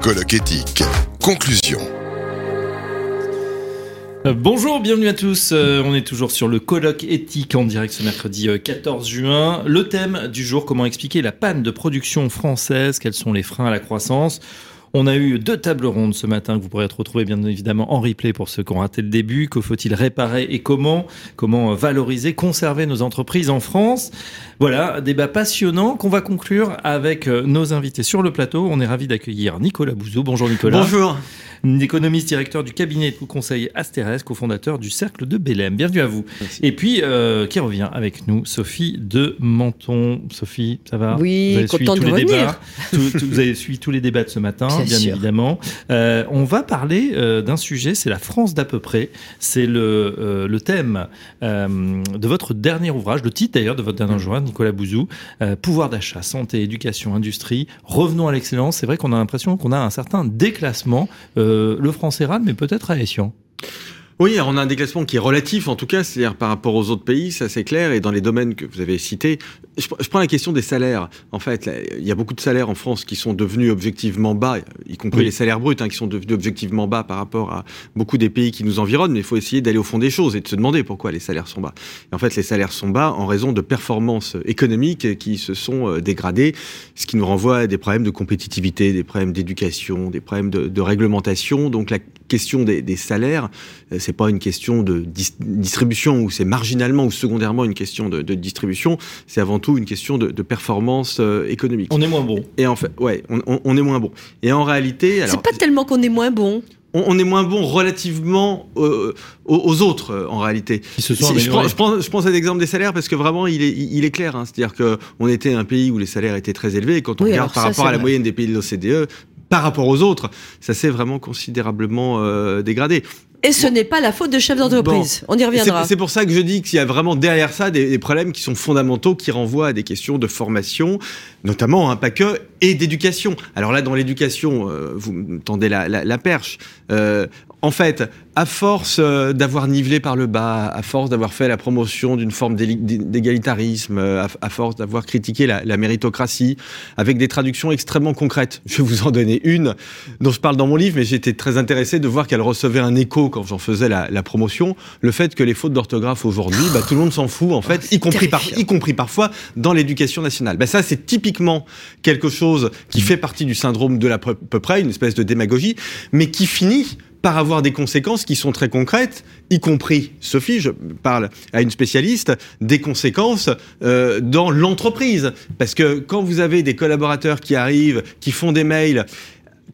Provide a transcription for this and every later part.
Colloque éthique. Conclusion. Euh, bonjour, bienvenue à tous. Euh, on est toujours sur le colloque éthique en direct ce mercredi 14 euh, juin. Le thème du jour, comment expliquer la panne de production française? Quels sont les freins à la croissance? On a eu deux tables rondes ce matin que vous pourrez retrouver bien évidemment en replay pour ceux qui ont raté le début. Que faut-il réparer et comment? Comment valoriser, conserver nos entreprises en France? Voilà, débat passionnant qu'on va conclure avec euh, nos invités sur le plateau. On est ravi d'accueillir Nicolas Bouzou. Bonjour Nicolas. Bonjour économiste directeur du cabinet de conseil Astérès, cofondateur du Cercle de Bélem. Bienvenue à vous. Et puis, euh, qui revient avec nous, Sophie de Menton. Sophie, ça va? Oui, tous les débats? vous avez suivi tous les débats de ce matin, bien, évidemment. Euh, on va parler euh, d'un sujet, c'est la France d'à peu près. C'est le, le thème de votre dernier ouvrage, le titre d'ailleurs de votre dernier ouvrage, Nicolas Bouzou. pouvoir d'achat, santé, éducation, industrie. Revenons à l'excellence. C'est vrai qu'on a l'impression qu'on a un certain déclassement. Euh, le français râle, mais peut-être à Essian. Oui, on a un déclassement qui est relatif en tout cas, c'est-à-dire par rapport aux autres pays, ça c'est clair, et dans les domaines que vous avez cités. Je, prends la question des salaires. En fait, il y a beaucoup de salaires en France qui sont devenus objectivement bas, y compris les salaires bruts, hein, qui sont devenus objectivement bas par rapport à beaucoup des pays qui nous environnent, mais il faut essayer d'aller au fond des choses et de se demander pourquoi les salaires sont bas. Et en fait, les salaires sont bas en raison de performances économiques qui se sont euh, dégradées, ce qui nous renvoie à des problèmes de compétitivité, des problèmes d'éducation, des problèmes de, de, réglementation. Donc la question des, des salaires, euh, c'est pas une question de distribution ou c'est marginalement ou secondairement une question de, distribution, c'est avant tout une question de, performance euh, économique. On est moins bon. Et en fait, ouais, on, est moins bon. Et en réalité, c'est pas tellement qu'on est moins bon on, est moins bon relativement euh, aux, autres euh, en réalité. je, prends, je, prends, je, prends, cet exemple des salaires parce que vraiment il est, il est clair. Hein. C'est-à-dire qu'on était un pays où les salaires étaient très élevés et quand on regarde par rapport à la moyenne des pays de l'OCDE, par rapport aux autres, ça s'est vraiment considérablement dégradé. Et ce n'est pas la faute de chefs d'entreprise. On y reviendra. C'est pour ça que je dis qu'il y a vraiment derrière ça des, problèmes qui sont fondamentaux, qui renvoient à des questions de formation, notamment, un hein, pas que, et d'éducation. Alors là, dans l'éducation, euh, vous me tendez la, perche. Euh, en fait, à force euh, d'avoir nivelé par le bas, à force d'avoir fait la promotion d'une forme d'égalitarisme, euh, à force d'avoir critiqué la, méritocratie, avec des traductions extrêmement concrètes. Je vais vous en donner une dont je parle dans mon livre, mais j'étais très intéressé de voir qu'elle recevait un écho quand j'en faisais la, promotion. Le fait que les fautes d'orthographe aujourd'hui, bah, tout le monde s'en fout, en fait, y, compris y compris parfois dans l'éducation nationale. Bah, ça, c'est typiquement quelque chose qui fait partie du syndrome de la peu près, une espèce de démagogie, mais qui finit par avoir des conséquences qui sont très concrètes, y compris, Sophie, je parle à une spécialiste, des conséquences euh, dans l'entreprise. Parce que quand vous avez des collaborateurs qui arrivent, qui font des mails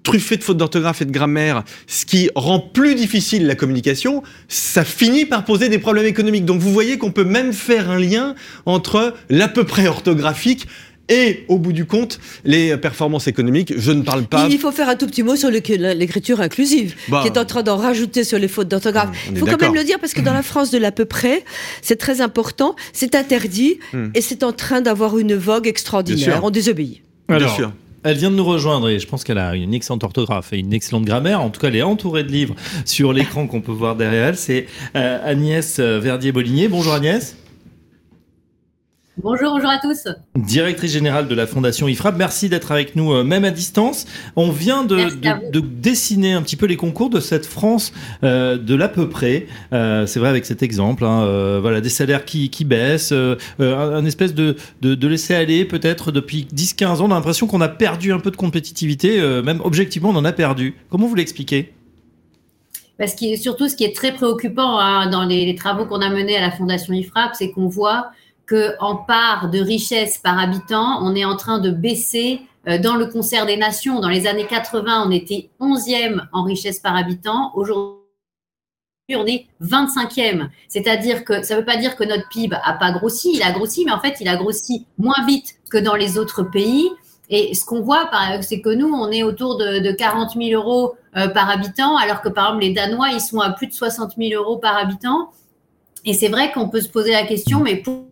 truffés de fautes d'orthographe et de grammaire, ce qui rend plus difficile la communication, ça finit par poser des problèmes économiques. Donc vous voyez qu'on peut même faire un lien entre l'à peu près orthographique et au bout du compte, les performances économiques. Je ne parle pas. Il faut faire un tout petit mot sur l'écriture inclusive, bah. qui est en train d'en rajouter sur les fautes d'orthographe. Il faut quand même le dire parce que dans la France de l'à peu près, c'est très important, c'est interdit hmm. et c'est en train d'avoir une vogue extraordinaire. On désobéit. Bien sûr. Elle vient de nous rejoindre et je pense qu'elle a une excellente orthographe et une excellente grammaire. En tout cas, elle est entourée de livres sur l'écran qu'on peut voir derrière elle. C'est euh, Agnès Verdier-Bolinier. Bonjour Agnès. Bonjour, bonjour à tous. Directrice générale de la Fondation IFRAP, merci d'être avec nous, euh, même à distance. On vient de, dessiner un petit peu les concours de cette France euh, de l'à peu près. Euh, c'est vrai avec cet exemple, hein, voilà, des salaires qui, baissent, un, espèce de, de, laisser aller peut-être depuis 10-15 ans. On a l'impression qu'on a perdu un peu de compétitivité, même objectivement on en a perdu. Comment vous l'expliquez? Parce que surtout, ce qui est très préoccupant hein, dans les, les travaux qu'on a menés à la Fondation IFRAP, c'est qu'on voit qu'en part de richesse par habitant, on est en train de baisser euh, dans le concert des nations. Dans les années 80, on était 11e en richesse par habitant. Aujourd'hui, on est 25e. C'est-à-dire que ça ne veut pas dire que notre PIB a pas grossi, il a grossi, mais en fait, il a grossi moins vite que dans les autres pays. Et ce qu'on voit, c'est que nous, on est autour de, 40 000 euros euh, par habitant, alors que par exemple, les Danois, ils sont à plus de 60 000 euros par habitant. Et c'est vrai qu'on peut se poser la question, mais pour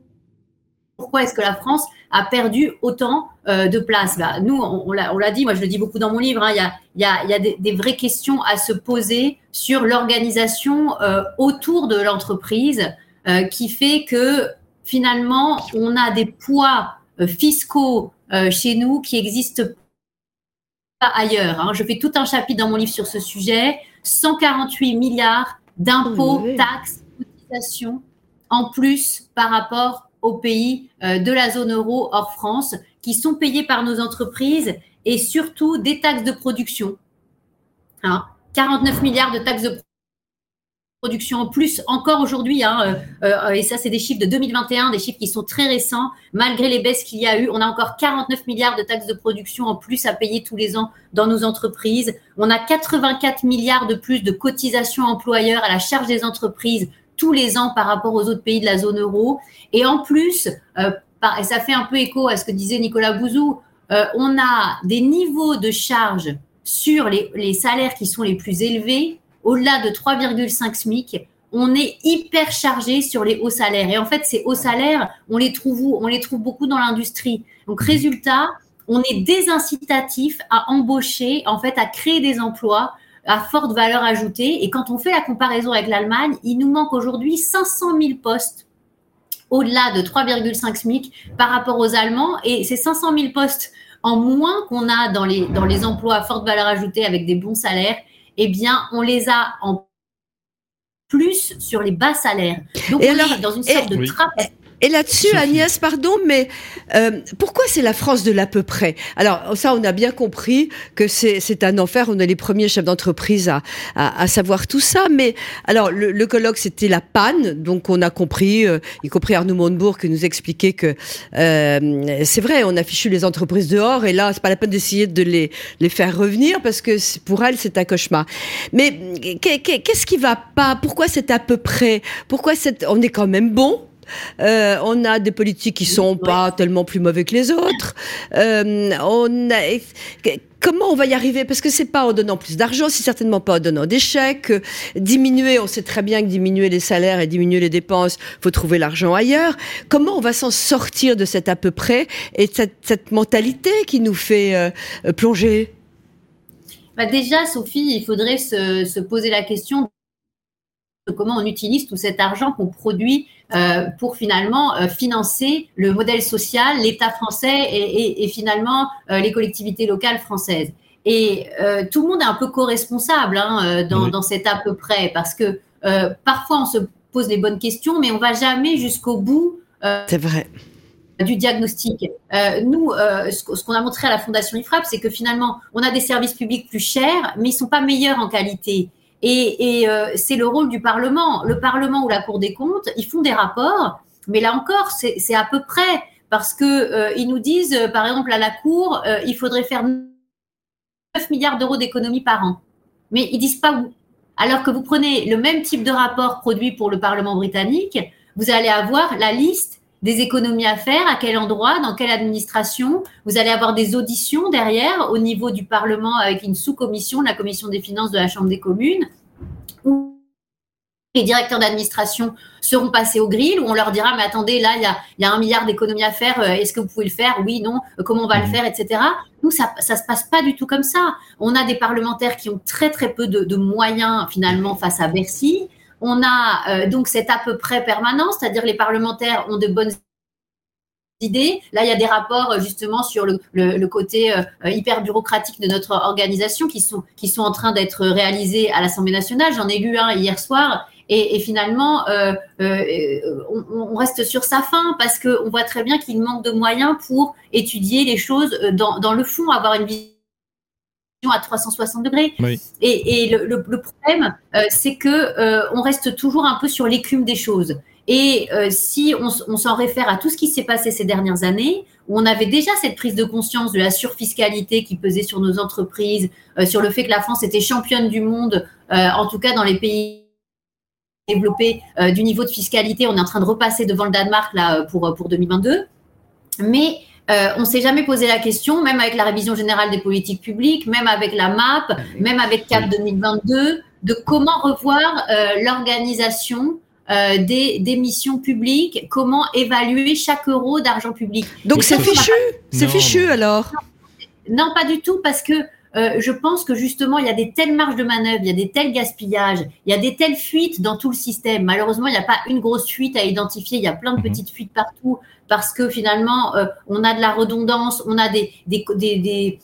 pourquoi est-ce que la France a perdu autant euh, de place bah, Nous, on, l'a dit, moi je le dis beaucoup dans mon livre, hein, il y, a, des, vraies questions à se poser sur l'organisation euh, autour de l'entreprise euh, qui fait que finalement, on a des poids fiscaux chez nous qui existent ailleurs. Hein. Je fais tout un chapitre dans mon livre sur ce sujet. 148 milliards d'impôts, taxes, cotisations en plus par rapport aux pays euh, de la zone euro hors France qui sont payés par nos entreprises et surtout des taxes de production. 49 hein. milliards de taxes de production en plus encore aujourd'hui, hein, euh, euh, et ça c'est des chiffres de 2021, des chiffres qui sont très récents, malgré les baisses qu'il y a eu, on a encore 49 milliards de taxes de production en plus à payer tous les ans dans nos entreprises, on a 84 milliards de plus de cotisations employeurs à la charge des entreprises tous les ans par rapport aux autres pays de la zone euro, et en plus, euh, et ça fait un peu écho à ce que disait Nicolas Bouzou, on a des niveaux de charges sur les salaires qui sont les plus élevés au-delà de 3,5 SMIC, on est hyper chargé sur les hauts salaires. Et en fait, ces hauts salaires, on les trouve où? On les trouve beaucoup dans l'industrie. Donc, mhm. résultat, on est désincitatif à embaucher, en fait, à créer des emplois à forte valeur ajoutée. Et quand on fait la comparaison avec l'Allemagne, il nous manque aujourd'hui 500 000 postes au-delà de 3,5 SMIC par rapport aux Allemands. Et ces 500 000 postes en moins qu'on a dans les, dans les emplois à forte valeur ajoutée avec des bons salaires, eh bien, on les a en plus sur les bas salaires. Donc, on est dans une sorte de trappe. Et là-dessus, Agnès, pardon, mais euh, pourquoi c'est la France de l'à peu près? Alors ça, on a bien compris que c'est un enfer. On est les premiers chefs d'entreprise à, à, savoir tout ça. Mais alors le, colloque, c'était la panne, donc on a compris, euh, y compris Arnaud Montebourg, qui nous expliquait que euh, c'est vrai, on a fichu les entreprises dehors, et là, c'est pas la peine d'essayer de les, les faire revenir parce que pour elles, c'est un cauchemar. Mais qu'est-ce qui va pas? Pourquoi c'est à peu près? Pourquoi on est quand même bon? Euh, on a des politiques qui sont pas tellement plus mauvais que les autres. Euh, on comment on va y arriver? Parce que c'est pas en donnant plus d'argent, c'est certainement pas en donnant des chèques. Diminuer, on sait très bien que diminuer les salaires et diminuer les dépenses, faut trouver l'argent ailleurs. Comment on va s'en sortir de cet à peu près et de cette, mentalité qui nous fait euh, plonger? Bah Déjà, Sophie, il faudrait se poser la question de comment on utilise tout cet argent qu'on produit euh, pour finalement euh, financer le modèle social, l'État français et, finalement euh, les collectivités locales françaises. Et tout le monde est un peu co-responsable hein, dans, dans, cet à peu près, parce que parfois on se pose les bonnes questions, mais on va jamais jusqu'au bout. c'est vrai du diagnostic. nous, ce qu'on a montré à la Fondation IFRAP, c'est que finalement, on a des services publics plus chers, mais ils sont pas meilleurs en qualité. Et, euh, c'est le rôle du Parlement. Le Parlement ou la Cour des comptes, ils font des rapports, mais là encore, c'est à peu près parce que euh, ils nous disent, euh, par exemple, à la Cour, il faudrait faire 9 milliards d'euros d'économies par an. Mais ils disent pas où. Alors que vous prenez le même type de rapport produit pour le Parlement britannique, vous allez avoir la liste des économies à faire, à quel endroit, dans quelle administration. Vous allez avoir des auditions derrière au niveau du Parlement avec une sous-commission, la commission des finances de la Chambre des communes, où les directeurs d'administration seront passés au grill, où on leur dira, mais attendez, là, il y a, un milliard d'économies à faire, euh, est-ce que vous pouvez le faire? Oui, non, euh, comment on va le mhm. faire, etc. Nous, ça ne se passe pas du tout comme ça. On a des parlementaires qui ont très, très peu de, de moyens, finalement, face à Bercy. On a euh, donc cette à peu près permanence, c'est-à-dire les parlementaires ont de bonnes idées. Là, il y a des rapports euh, justement sur le, côté euh, hyper bureaucratique de notre organisation qui sont, qui sont en train d'être réalisés à l'Assemblée nationale. J'en ai lu un hier soir. Et, finalement, on, reste sur sa fin parce qu'on voit très bien qu'il manque de moyens pour étudier les choses dans le fond, avoir une vision à 360 degrés. Et, le, problème, euh, c'est que euh, on reste toujours un peu sur l'écume des choses. Et euh, si on, s'en réfère à tout ce qui s'est passé ces dernières années, où on avait déjà cette prise de conscience de la surfiscalité qui pesait sur nos entreprises, sur le fait que la France était championne du monde, en tout cas dans les pays développés du niveau de fiscalité, on est en train de repasser devant le Danemark là pour pour 2022. Mais euh, on ne s'est jamais posé la question, même avec la révision générale des politiques publiques, même avec la MAP, ah même avec CAP 2022, de comment revoir euh, l'organisation euh, des, missions publiques, comment évaluer chaque euro d'argent public. Donc c'est fichu, c'est fichu alors. Non, pas du tout, parce que je pense que justement, il y a des telles marges de manœuvre, il y a des tels gaspillages, il y a des telles fuites dans tout le système. Malheureusement, il n'y a pas une grosse fuite à identifier, il y a plein de mhm. petites fuites partout parce que finalement, euh, on a de la redondance, on a des, des, des,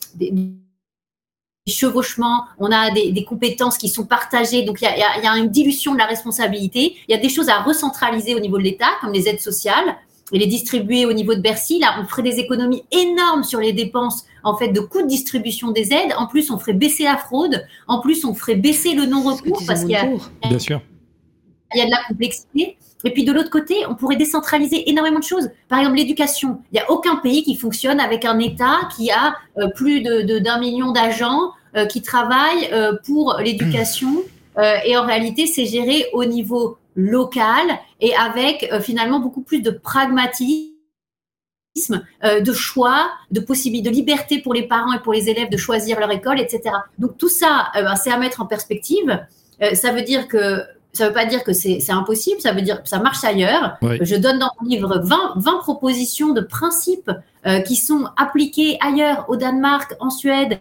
chevauchements, on a des, compétences qui sont partagées, donc il y, a, une dilution de la responsabilité. Il y a des choses à recentraliser au niveau de l'État, comme les aides sociales, les distribuer au niveau de Bercy. Là, on ferait des économies énormes sur les dépenses en fait de coûts de distribution des aides. En plus, on ferait baisser la fraude. En plus, on ferait baisser le non-recours parce qu'il y a, bien sûr, il y a de la complexité. Et puis de l'autre côté, on pourrait décentraliser énormément de choses. Par exemple, l'éducation. Il n'y a aucun pays qui fonctionne avec un État qui a euh, plus de d'un million d'agents euh, qui travaillent euh, pour l'éducation. et en réalité, c'est géré au niveau local et avec finalement beaucoup plus de pragmatisme de choix, de possibilité, de liberté pour les parents et pour les élèves de choisir leur école, etc. Donc tout ça, ben, c'est à mettre en perspective. ça veut dire que ça ne veut pas dire que c'est impossible, ça veut dire que ça marche ailleurs. Je donne dans mon livre 20, 20 propositions de principes euh, qui sont appliqués ailleurs, au Danemark, en Suède,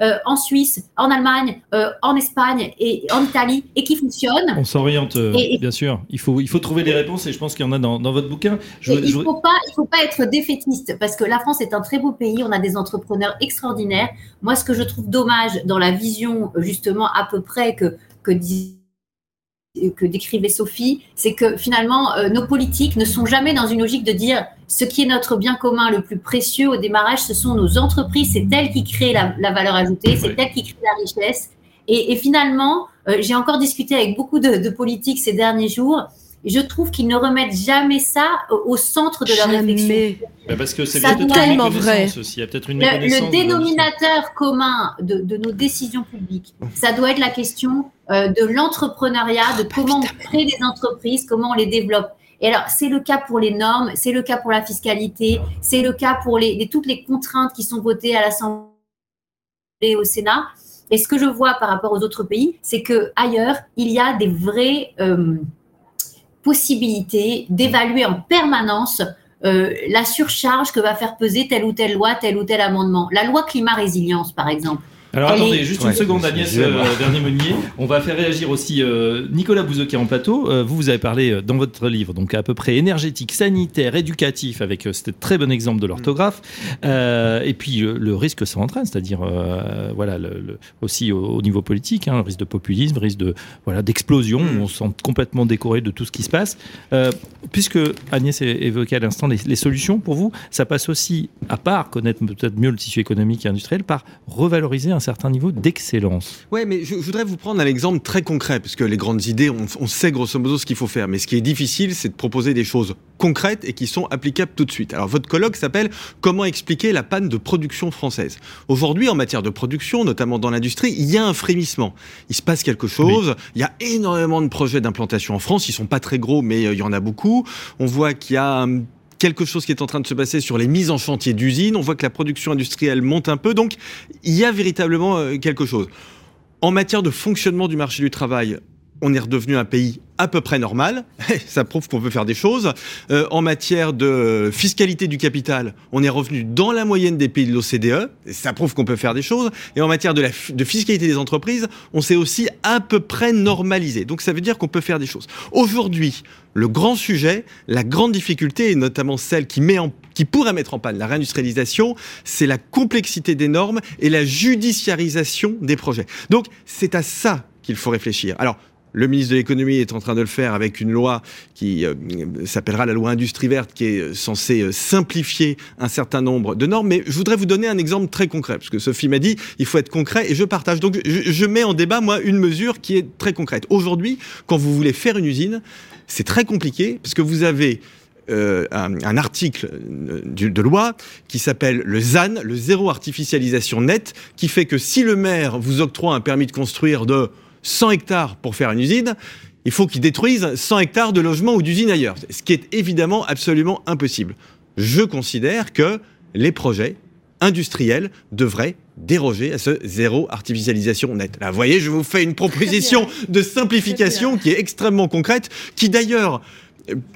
euh, en Suisse, en Allemagne, euh, en Espagne et en Italie et qui fonctionnent. On s'oriente, bien sûr. Il faut, il faut trouver des réponses et je pense qu'il y en a dans, dans votre bouquin. il ne faut, pas, faut pas être défaitiste parce que la France est un très beau pays, on a des entrepreneurs extraordinaires. Moi, ce que je trouve dommage dans la vision, justement, à peu près que que, que décrivait Sophie, c'est que finalement, euh, nos politiques ne sont jamais dans une logique de dire ce qui est notre bien commun le plus précieux au démarrage, ce sont nos entreprises, c'est elles qui créent la, valeur ajoutée, c'est elles qui créent la richesse. Et, finalement, euh, j'ai encore discuté avec beaucoup de politiques ces derniers jours je trouve qu'ils ne remettent jamais ça au centre de leur réflexion. parce que c'est tellement vrai. Il y a peut-être une le, dénominateur commun de, nos décisions publiques, ça doit être la question euh, de l'entrepreneuriat, de comment on crée des entreprises, comment on les développe. Et alors, c'est le cas pour les normes, c'est le cas pour la fiscalité, c'est le cas pour les, toutes les contraintes qui sont votées à l'Assemblée et au Sénat. Et ce que je vois par rapport aux autres pays, c'est que ailleurs, il y a des vrais euh, possibilité d'évaluer en permanence euh, la surcharge que va faire peser telle ou telle loi, tel ou tel amendement. La loi climat résilience, par exemple. Alors attendez, juste une seconde, Agnès euh, Vernier-Meunier. On va faire réagir aussi euh, Nicolas Bouzeux qui est en plateau. Euh, vous, vous avez parlé dans votre livre, donc à peu près énergétique, sanitaire, éducatif, avec ce très bon exemple de l'orthographe. et puis le, risque que ça entraîne, c'est-à-dire voilà, le, aussi au, niveau politique, hein, risque de populisme, risque de voilà d'explosion. Mm. On se sent complètement décoré de tout ce qui se passe. puisque Agnès évoquait à l'instant les, les, solutions pour vous, ça passe aussi, à part connaître peut-être mieux le tissu économique et industriel, par revaloriser un certain niveau d'excellence. Oui, mais je, voudrais vous prendre un exemple très concret, parce que les grandes idées, on, sait grosso modo ce qu'il faut faire. Mais ce qui est difficile, c'est de proposer des choses concrètes et qui sont applicables tout de suite. Alors, votre colloque s'appelle Comment expliquer la panne de production française? Aujourd'hui, en matière de production, notamment dans l'industrie, il y a un frémissement. Il se passe quelque chose. Il y a énormément de projets d'implantation en France. Ils sont pas très gros, mais euh, il y en a beaucoup. On voit qu'il y a quelque chose qui est en train de se passer sur les mises en chantier d'usines. On voit que la production industrielle monte un peu. Donc, il y a véritablement euh, quelque chose. En matière de fonctionnement du marché du travail, on est redevenu un pays à peu près normal. Ça prouve qu'on peut faire des choses. Euh, en matière de fiscalité du capital, on est revenu dans la moyenne des pays de l'OCDE. Ça prouve qu'on peut faire des choses. Et en matière de, de fiscalité des entreprises, on s'est aussi à peu près normalisé. Donc ça veut dire qu'on peut faire des choses. Aujourd'hui, le grand sujet, la grande difficulté, et notamment celle qui, pourrait mettre en panne la réindustrialisation, c'est la complexité des normes et la judiciarisation des projets. Donc c'est à ça qu'il faut réfléchir. Alors, le ministre de l'économie est en train de le faire avec une loi qui euh, s'appellera la loi industrie verte, qui est censée euh, simplifier un certain nombre de normes. Mais je voudrais vous donner un exemple très concret, parce que Sophie m'a dit, il faut être concret, et je partage. Donc je, mets en débat, moi, une mesure qui est très concrète. Aujourd'hui, quand vous voulez faire une usine, c'est très compliqué, parce que vous avez euh, un, article de loi qui s'appelle le ZAN, le zéro artificialisation net, qui fait que si le maire vous octroie un permis de construire de 100 hectares pour faire une usine, il faut qu'ils détruisent 100 hectares de logements ou d'usines ailleurs, ce qui est évidemment absolument impossible. Je considère que les projets industriels devraient déroger à ce zéro artificialisation net. Là, vous voyez, je vous fais une proposition de simplification qui est extrêmement concrète, qui d'ailleurs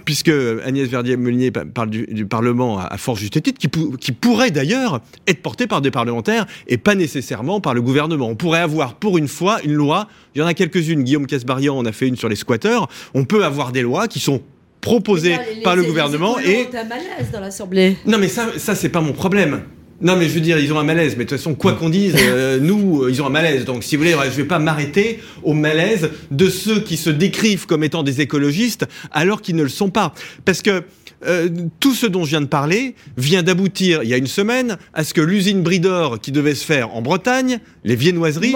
puisque Agnès Verdier-Meunier parle du, Parlement à, fort juste titre, qui, pourrait d'ailleurs être porté par des parlementaires et pas nécessairement par le gouvernement. On pourrait avoir pour une fois une loi, il y en a quelques-unes, Guillaume Casbarian en a fait une sur les squatteurs, on peut avoir des lois qui sont proposées par le gouvernement et... malaise dans l'Assemblée. Non mais ça, ça c'est pas mon problème. Non, mais je veux dire, ils ont un malaise. Mais de toute façon, quoi qu'on dise, euh, nous, ils ont un malaise. Donc, si vous voulez, je vais pas m'arrêter au malaise de ceux qui se décrivent comme étant des écologistes alors qu'ils ne le sont pas. Parce que euh, tout ce dont je viens de parler vient d'aboutir il y a une semaine à ce que l'usine Bridor qui devait se faire en Bretagne, les viennoiseries,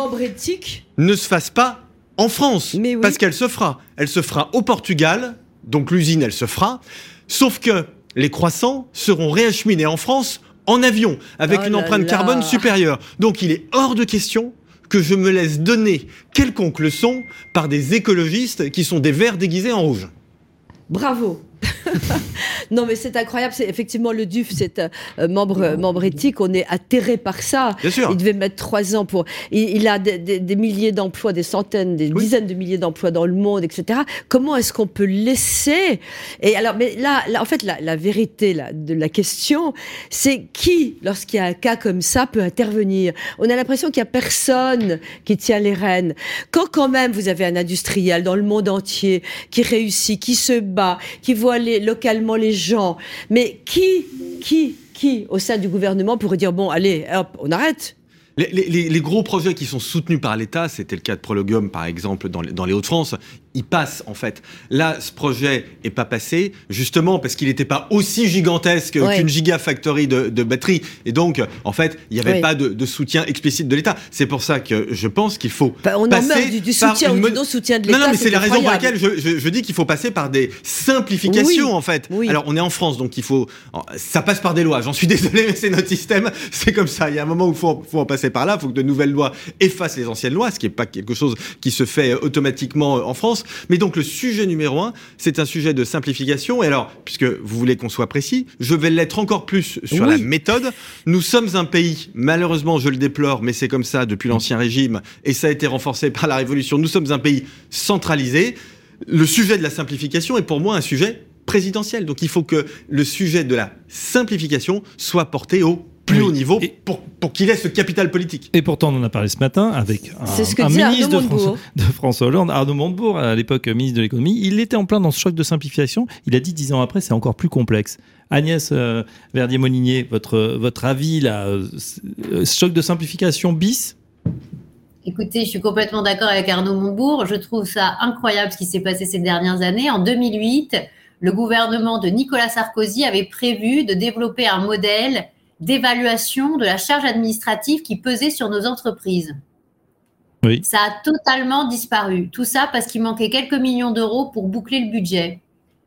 ne se fasse pas en France. Parce qu'elle se fera. Elle se fera au Portugal, donc l'usine, elle se fera. Sauf que les croissants seront réacheminés en France en avion, avec oh une empreinte carbone supérieure. Donc il est hors de question que je me laisse donner quelconque leçon par des écologistes qui sont des verts déguisés en rouge. Bravo. non, mais c'est incroyable. C'est effectivement le DUF, c'est un euh, membre, membre éthique. On est atterré par ça. Bien sûr. Il devait mettre trois ans pour. Il, a des, milliers d'emplois, des centaines, des dizaines de milliers d'emplois dans le monde, etc. Comment est-ce qu'on peut laisser? Et alors, mais là, en fait, la, vérité de la question, c'est qui, lorsqu'il y a un cas comme ça, peut intervenir? On a l'impression qu'il y a personne qui tient les rênes. Quand quand même vous avez un industriel dans le monde entier qui réussit, qui se bat, qui voit localement les gens. Mais qui, qui, qui, au sein du gouvernement, pourrait dire bon, allez, hop, on arrête? Les, gros projets qui sont soutenus par l'État, c'était le cas de Prologium par exemple dans les Hauts-de-France, il passe en fait. Là, ce projet est pas passé justement parce qu'il n'était pas aussi gigantesque qu'une gigafactory de, de batterie et donc en fait il n'y avait pas de, soutien explicite de l'État. C'est pour ça que je pense qu'il faut bah, on passer en du, soutien ou du soutien de l'État. Non, non, mais c'est la raison pour laquelle je, dis qu'il faut passer par des simplifications en fait. Alors on est en France donc il faut ça passe par des lois. J'en suis désolé mais c'est notre système, c'est comme ça. Il y a un moment où il faut, faut en passer par là. Il faut que de nouvelles lois effacent les anciennes lois, ce qui n'est pas quelque chose qui se fait automatiquement en France. Mais donc le sujet numéro un, c'est un sujet de simplification. Et alors, puisque vous voulez qu'on soit précis, je vais l'être encore plus sur la méthode. Nous sommes un pays, malheureusement, je le déplore, mais c'est comme ça depuis l'Ancien Régime, et ça a été renforcé par la Révolution. Nous sommes un pays centralisé. Le sujet de la simplification est pour moi un sujet présidentiel. Donc il faut que le sujet de la simplification soit porté au plus haut niveau pour, pour qu'il ait ce capital politique. Et pourtant, on en a parlé ce matin avec un, ministre de François, de François, Hollande, Arnaud Montebourg, à l'époque ministre de l'économie. Il était en plein dans ce choc de simplification. Il a dit dix ans après, c'est encore plus complexe. Agnès euh, Verdier-Molinier, votre, votre avis, là, euh, ce choc de simplification bis? Écoutez, je suis complètement d'accord avec Arnaud Montebourg. Je trouve ça incroyable ce qui s'est passé ces dernières années. En 2008, le gouvernement de Nicolas Sarkozy avait prévu de développer un modèle d'évaluation de la charge administrative qui pesait sur nos entreprises. Oui. Ça a totalement disparu. Tout ça parce qu'il manquait quelques millions d'euros pour boucler le budget.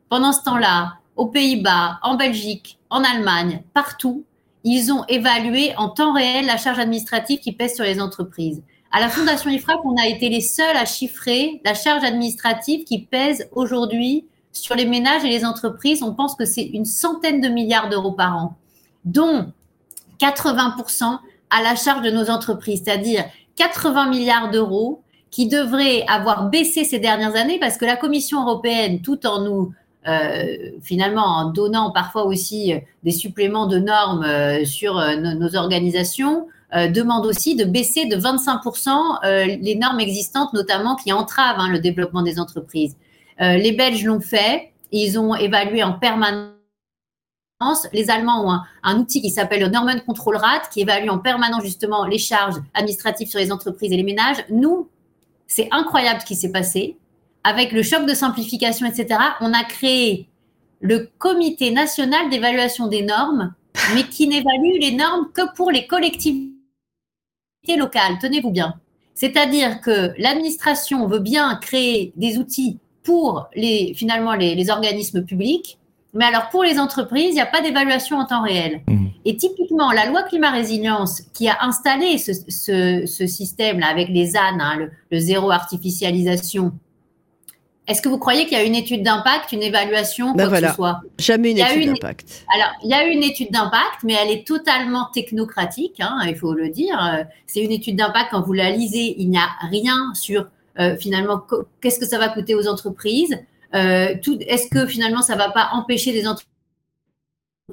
Pendant ce temps-là, aux Pays-Bas, en Belgique, en Allemagne, partout, ils ont évalué en temps réel la charge administrative qui pèse sur les entreprises. À la Fondation IFRAP, on a été les seuls à chiffrer la charge administrative qui pèse aujourd'hui sur les ménages et les entreprises. On pense que c'est une centaine de milliards d'euros par an, dont 80% à la charge de nos entreprises, c'est-à-dire 80 milliards d'euros qui devraient avoir baissé ces dernières années parce que la Commission européenne, tout en nous euh, finalement en donnant parfois aussi euh, des suppléments de normes euh, sur nos, organisations, demande aussi de baisser de 25% les normes existantes, notamment qui entravent hein, le développement des entreprises. les Belges l'ont fait, ils ont évalué en permanence les Allemands ont un, outil qui s'appelle le Norman Control Rate, qui évalue en permanence justement les charges administratives sur les entreprises et les ménages. Nous, c'est incroyable ce qui s'est passé. Avec le choc de simplification, etc., on a créé le Comité national d'évaluation des normes, mais qui n'évalue les normes que pour les collectivités locales. Tenez-vous bien. C'est-à-dire que l'administration veut bien créer des outils pour les, finalement les organismes publics, mais alors, pour les entreprises, il n'y a pas d'évaluation en temps réel. Mmh. Et typiquement, la loi climat résilience qui a installé ce, système-là avec les ânes, hein, le, zéro artificialisation, est-ce que vous croyez qu'il y a une étude d'impact, une évaluation, ben quoi que ce soit? Jamais une étude d'impact. Alors, il y a une étude d'impact, mais elle est totalement technocratique, hein, il faut le dire. C'est une étude d'impact, quand vous la lisez, il n'y a rien sur euh, finalement qu'est-ce que ça va coûter aux entreprises, euh, est-ce que finalement ça ne va pas empêcher des entreprises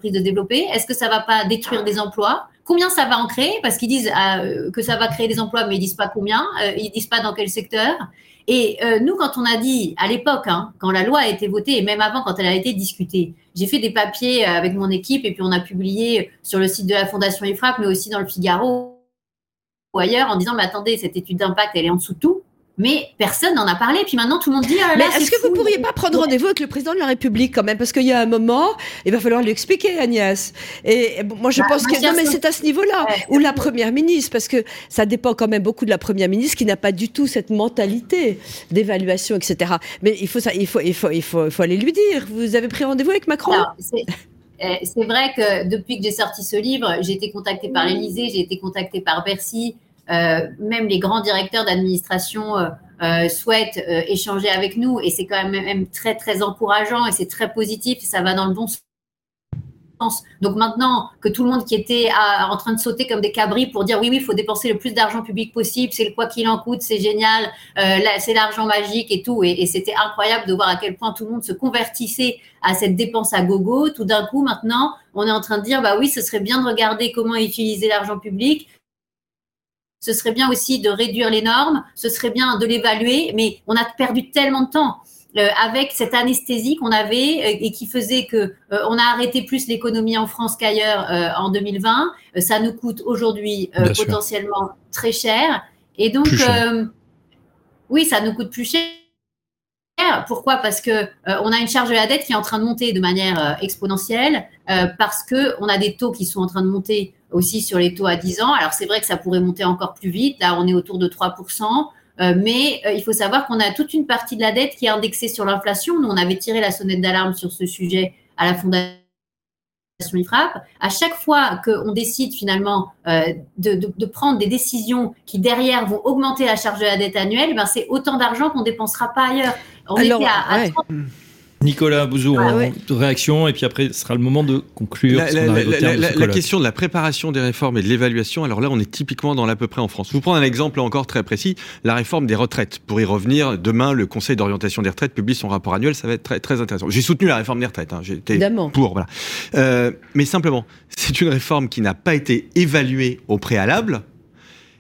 de développer? Est-ce que ça va pas détruire des emplois? Combien ça va en créer? Parce qu'ils disent euh, que ça va créer des emplois, mais ils disent pas combien, euh, ils disent pas dans quel secteur. Et euh, nous, quand on a dit à l'époque, hein, quand la loi a été votée, et même avant, quand elle a été discutée, j'ai fait des papiers avec mon équipe et puis on a publié sur le site de la Fondation IFRAP, mais aussi dans le Figaro ou ailleurs, en disant, mais attendez, cette étude d'impact, elle est en dessous de tout. Mais personne n'en a parlé. Puis maintenant, tout le monde dit. Ah mais est-ce que vous ne pourriez pas prendre rendez-vous avec le président de la République quand même? Parce qu'il y a un moment, il va falloir lui expliquer, Agnès. Et moi, je bah, pense que. Non, mais c'est à ce niveau-là. ou la première ministre, parce que ça dépend quand même beaucoup de la première ministre qui n'a pas du tout cette mentalité d'évaluation, etc. Mais il faut, ça, il, faut, il, faut, il, faut, il faut aller lui dire. Vous avez pris rendez-vous avec Macron? Eh, c'est vrai que depuis que j'ai sorti ce livre, j'ai été contactée par l'Élysée, j'ai été contactée par Bercy, euh, même les grands directeurs d'administration euh, euh, souhaitent échanger avec nous et c'est quand même, même, très très encourageant et c'est très positif et ça va dans le bon sens. Donc maintenant que tout le monde qui était en train de sauter comme des cabris pour dire oui oui il faut dépenser le plus d'argent public possible, c'est le quoi qu'il en coûte, c'est génial, c'est l'argent magique et tout et, et c'était incroyable de voir à quel point tout le monde se convertissait à cette dépense à gogo. Tout d'un coup maintenant on est en train de dire bah oui ce serait bien de regarder comment utiliser l'argent public ce serait bien aussi de réduire les normes, ce serait bien de l'évaluer, mais on a perdu tellement de temps. Euh, avec cette anesthésie qu'on avait euh, et qui faisait que euh, on a arrêté plus l'économie en France qu'ailleurs en 2020. ça nous coûte aujourd'hui potentiellement très cher. Et donc, oui, ça nous coûte plus cher. Pourquoi? Parce que on a une charge de la dette qui est en train de monter de manière exponentielle, parce que on a des taux qui sont en train de monter aussi sur les taux à 10 ans. Alors c'est vrai que ça pourrait monter encore plus vite. Là, on est autour de 3%. Euh, mais euh, il faut savoir qu'on a toute une partie de la dette qui est indexée sur l'inflation. Nous, on avait tiré la sonnette d'alarme sur ce sujet à la Fondation IFRAP. À chaque fois qu'on décide finalement euh, de, prendre des décisions qui derrière vont augmenter la charge de la dette annuelle, ben c'est autant d'argent qu'on dépensera pas ailleurs. On était à, Nicolas Bouzou, ah réaction, et puis après, ce sera le moment de conclure. La, question de la préparation des réformes et de l'évaluation, alors là, on est typiquement dans l'à peu près en France. Je vous prends un exemple encore très précis, la réforme des retraites. Pour y revenir, demain, le Conseil d'orientation des retraites publie son rapport annuel, ça va être très, très intéressant. J'ai soutenu la réforme des retraites, hein. j'étais pour, voilà. Euh, mais simplement, c'est une réforme qui n'a pas été évaluée au préalable,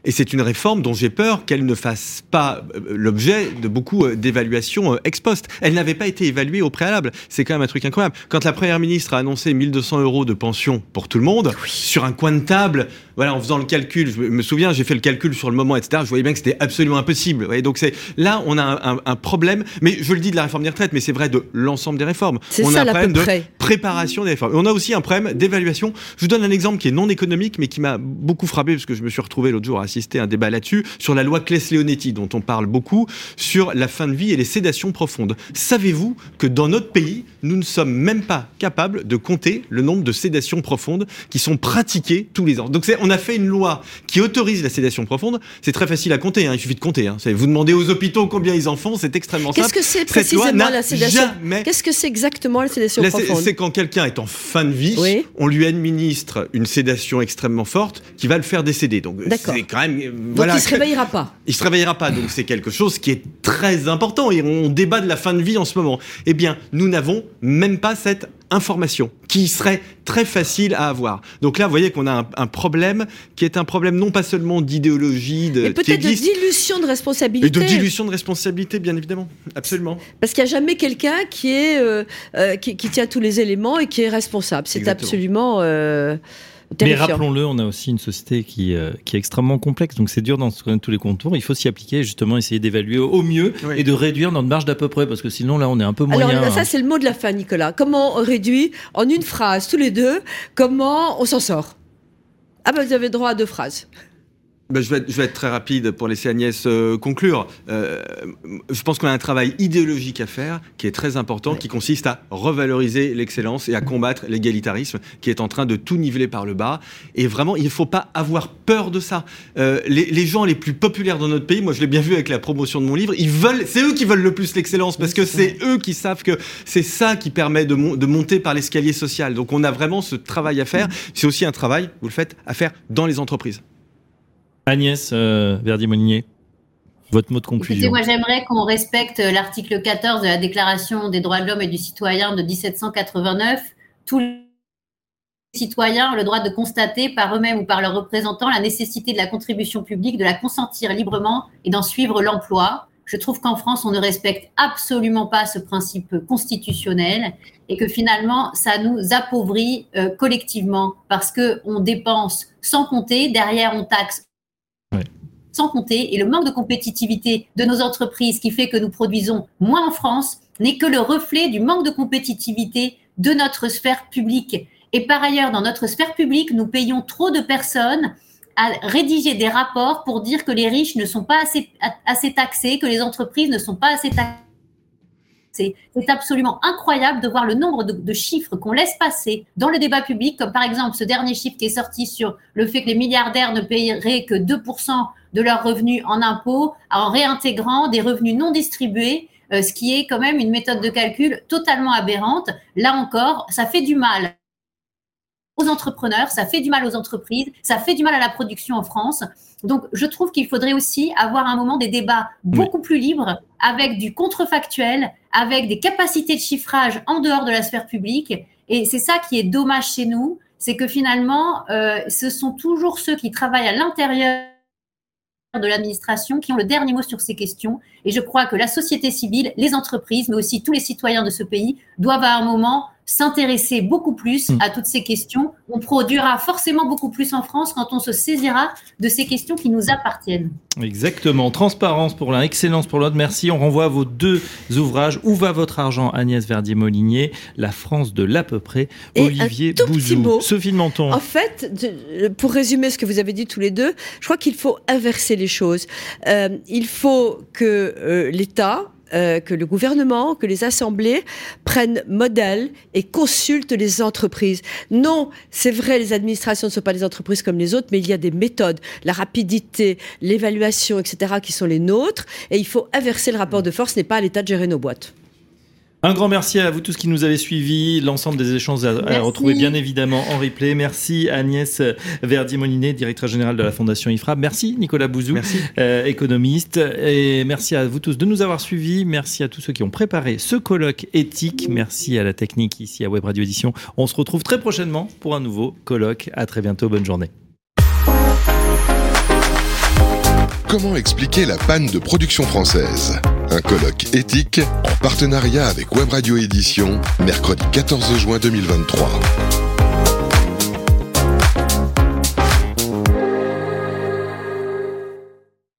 et c'est une réforme dont j'ai peur qu'elle ne fasse pas euh, l'objet de beaucoup euh, d'évaluations euh, ex post. Elle n'avait pas été évaluée au préalable. C'est quand même un truc incroyable. Quand la première ministre a annoncé 1200 euros de pension pour tout le monde, sur un coin de table, voilà, en faisant le calcul, je me souviens, j'ai fait le calcul sur le moment, etc. Je voyais bien que c'était absolument impossible. Voyez, donc c'est là, on a un, problème. Mais je le dis de la réforme des retraites, mais c'est vrai de l'ensemble des réformes. On ça, a un problème de préparation des réformes. on a aussi un problème d'évaluation. Je vous donne un exemple qui est non économique, mais qui m'a beaucoup frappé parce que je me suis retrouvé l'autre jour à assister à un débat là-dessus sur la loi Claes-Leonetti, dont on parle beaucoup, sur la fin de vie et les sédations profondes. Savez-vous que dans notre pays, nous ne sommes même pas capables de compter le nombre de sédations profondes qui sont pratiquées tous les ans? Donc on a fait une loi qui autorise la sédation profonde. C'est très facile à compter, hein, il suffit de compter. Hein. Vous demandez aux hôpitaux combien ils en font, c'est extrêmement simple. Qu'est-ce que c'est précisément la sédation? Qu'est-ce que c'est exactement la sédation profonde? C'est quand quelqu'un est en fin de vie, on lui administre une sédation extrêmement forte qui va le faire décéder. Donc c'est quand même donc il se réveillera pas. Il se réveillera pas. Donc c'est quelque chose qui est très important et on débat de la fin de vie en ce moment. Eh bien, nous n'avons même pas cette information qui serait très facile à avoir. Donc là, vous voyez qu'on a un, problème qui est un problème non pas seulement d'idéologie, de, et peut-être de dilution de responsabilité. Et de dilution de responsabilité, bien évidemment, absolument. Parce qu'il n'y a jamais quelqu'un qui est euh, euh, qui, tient tous les éléments et qui est responsable. C'est absolument. Euh, mais rappelons-le, on a aussi une société qui, euh, qui est extrêmement complexe, donc c'est dur dans tous les contours. Il faut s'y appliquer, justement, essayer d'évaluer au mieux et de réduire notre marge d'à peu près, parce que sinon là, on est un peu moyen. Alors ça, hein. c'est le mot de la fin, Nicolas. Comment on réduit en une phrase tous les deux Comment on s'en sort? Ah ben, vous avez droit à deux phrases. Ben, je, vais être, je, vais être, très rapide pour laisser Agnès euh, conclure. Euh, je pense qu'on a un travail idéologique à faire qui est très important, qui consiste à revaloriser l'excellence et à combattre l'égalitarisme qui est en train de tout niveler par le bas. Et vraiment, il ne faut pas avoir peur de ça. Euh, les, les, gens les plus populaires dans notre pays, moi je l'ai bien vu avec la promotion de mon livre, ils veulent, c'est eux qui veulent le plus l'excellence parce que c'est eux qui savent que c'est ça qui permet de, de monter par l'escalier social. Donc on a vraiment ce travail à faire. C'est aussi un travail, vous le faites, à faire dans les entreprises. Agnès euh, Verdier-Molinier, votre mot de conclusion. moi, j'aimerais qu'on respecte l'article 14 de la Déclaration des droits de l'homme et du citoyen de 1789. Tous citoyens le droit de constater par eux-mêmes ou par leurs représentants la nécessité de la contribution publique, de la consentir librement et d'en suivre l'emploi. Je trouve qu'en France, on ne respecte absolument pas ce principe constitutionnel et que finalement, ça nous appauvrit euh, collectivement parce qu'on dépense sans compter, derrière on taxe sans compter, et le manque de compétitivité de nos entreprises qui fait que nous produisons moins en France n'est que le reflet du manque de compétitivité de notre sphère publique. Et par ailleurs, dans notre sphère publique, nous payons trop de personnes à rédiger des rapports pour dire que les riches ne sont pas assez, assez taxés, que les entreprises ne sont pas assez taxées. C'est absolument incroyable de voir le nombre de, chiffres qu'on laisse passer dans le débat public, comme par exemple ce dernier chiffre qui est sorti sur le fait que les milliardaires ne paieraient que 2% de leurs revenus en impôts en réintégrant des revenus non distribués euh, ce qui est quand même une méthode de calcul totalement aberrante. Là encore, ça fait du mal aux entrepreneurs, ça fait du mal aux entreprises, ça fait du mal à la production en France. Donc, je trouve qu'il faudrait aussi avoir un moment des débats beaucoup plus libres, avec du contrefactuel, avec des capacités de chiffrage en dehors de la sphère publique. Et c'est ça qui est dommage chez nous, c'est que finalement, euh, ce sont toujours ceux qui travaillent à l'intérieur de l'administration qui ont le dernier mot sur ces questions. Et je crois que la société civile, les entreprises, mais aussi tous les citoyens de ce pays doivent à un moment s'intéresser beaucoup plus mm. à toutes ces questions. On produira forcément beaucoup plus en France quand on se saisira de ces questions qui nous appartiennent. Exactement. Transparence pour l'un, excellence pour l'autre. Merci. On renvoie vos deux ouvrages. Où va votre argent Agnès Verdier-Molinier, La France de l'à peu près. Olivier Bouzou. Sophie de Menton. En fait, pour résumer ce que vous avez dit tous les deux, je crois qu'il faut inverser les choses. Euh, il faut que euh, l'État euh, que le gouvernement, que les assemblées prennent modèle et consultent les entreprises. Non, c'est vrai, les administrations ne sont pas des entreprises comme les autres, mais il y a des méthodes, la rapidité, l'évaluation, etc., qui sont les nôtres, et il faut inverser le rapport de force, ce n'est pas à l'État de gérer nos boîtes. Un grand merci à vous tous qui nous avez suivis. L'ensemble des échanges à, retrouver bien évidemment en replay. Merci Agnès Verdi-Molinet, directrice générale de la Fondation IFRA. Merci Nicolas Bouzou, euh, économiste. Et merci à vous tous de nous avoir suivis. Merci à tous ceux qui ont préparé ce colloque éthique. Merci à la technique ici à Web Radio Édition. On se retrouve très prochainement pour un nouveau colloque. À très bientôt. Bonne journée. Comment expliquer la panne de production française? Un colloque éthique en partenariat avec Web Radio Édition, mercredi 14 juin 2023.